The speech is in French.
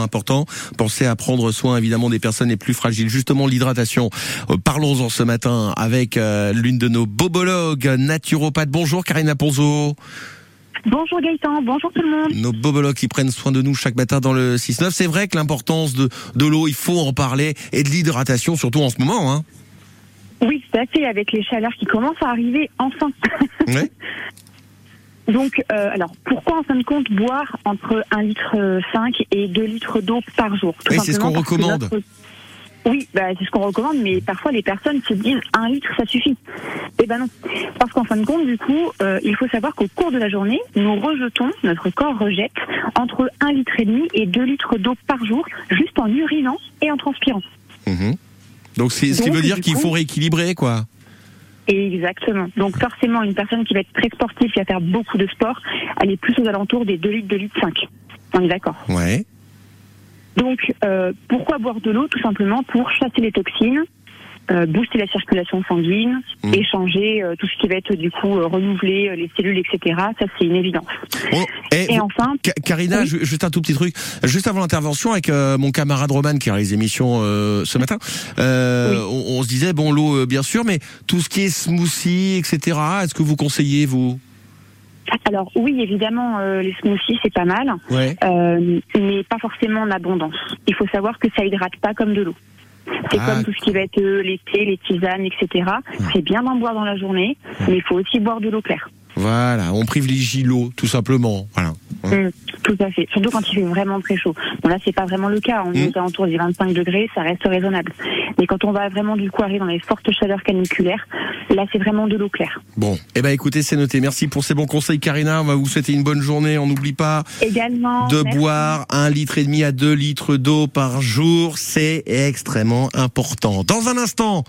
important. Pensez à prendre soin évidemment des personnes les plus fragiles. Justement, l'hydratation. Euh, Parlons-en ce matin avec euh, l'une de nos bobologues naturopathes. Bonjour Karina Ponzo. Bonjour Gaëtan, bonjour tout le monde. Nos bobologues qui prennent soin de nous chaque matin dans le 6-9. C'est vrai que l'importance de, de l'eau, il faut en parler, et de l'hydratation surtout en ce moment. Hein. Oui, tout à fait, avec les chaleurs qui commencent à arriver enfin. Ouais. Donc, euh, alors, pourquoi en fin de compte boire entre 1 litre 5 et 2 litres d'eau par jour Tout Oui, c'est ce qu'on recommande. notre- Oui, bah, c'est ce qu'on recommande, mais parfois les personnes se disent 1 litre, ça suffit. Eh ben non. Parce qu'en fin de compte, du coup, euh, il faut savoir qu'au cours de la journée, nous rejetons, notre corps rejette, entre 1 litre et demi et 2 litres d'eau par jour, juste en urinant et en transpirant. Mhm. Donc ce qui veut dire qu'il faut rééquilibrer quoi. Exactement. Donc forcément, une personne qui va être très sportive, qui va faire beaucoup de sport, elle est plus aux alentours des 2 litres, 2 litres 5. On est d'accord. Ouais. Donc euh, pourquoi boire de l'eau Tout simplement pour chasser les toxines, euh, booster la circulation sanguine, Mm. échanger euh, tout ce qui va être du coup euh, renouveler euh, les cellules, etc. Ça c'est une évidence. Bon, et enfin, Oui. ju- juste un tout petit truc. Juste avant l'intervention avec euh, mon camarade Roman qui réalise l'émission euh, ce matin, euh, Oui. on, on se disait bon l'eau euh, bien sûr, mais tout ce qui est smoothie, etc. Est-ce que vous conseillez vous? Alors oui, évidemment, euh, les smoothies c'est pas mal, Ouais. euh, mais pas forcément en abondance. Il faut savoir que ça hydrate pas comme de l'eau. C'est Ah. comme tout ce qui va être euh, les thés, les tisanes, etc. C'est bien d'en boire dans la journée, mais il faut aussi boire de l'eau claire. Voilà, on privilégie l'eau tout simplement. Voilà. Mm, tout à fait. Surtout quand il fait vraiment très chaud. Bon là c'est pas vraiment le cas. On est Mm. aux alentours des 25 degrés, ça reste raisonnable. Mais quand on va vraiment du coup arriver dans les fortes chaleurs caniculaires, là c'est vraiment de l'eau claire. Bon, eh ben écoutez, c'est noté. Merci pour ces bons conseils, Karina. On va vous souhaiter une bonne journée. On n'oublie pas Également. de merci. boire un litre et demi à deux litres d'eau par jour. C'est extrêmement important. Dans un instant,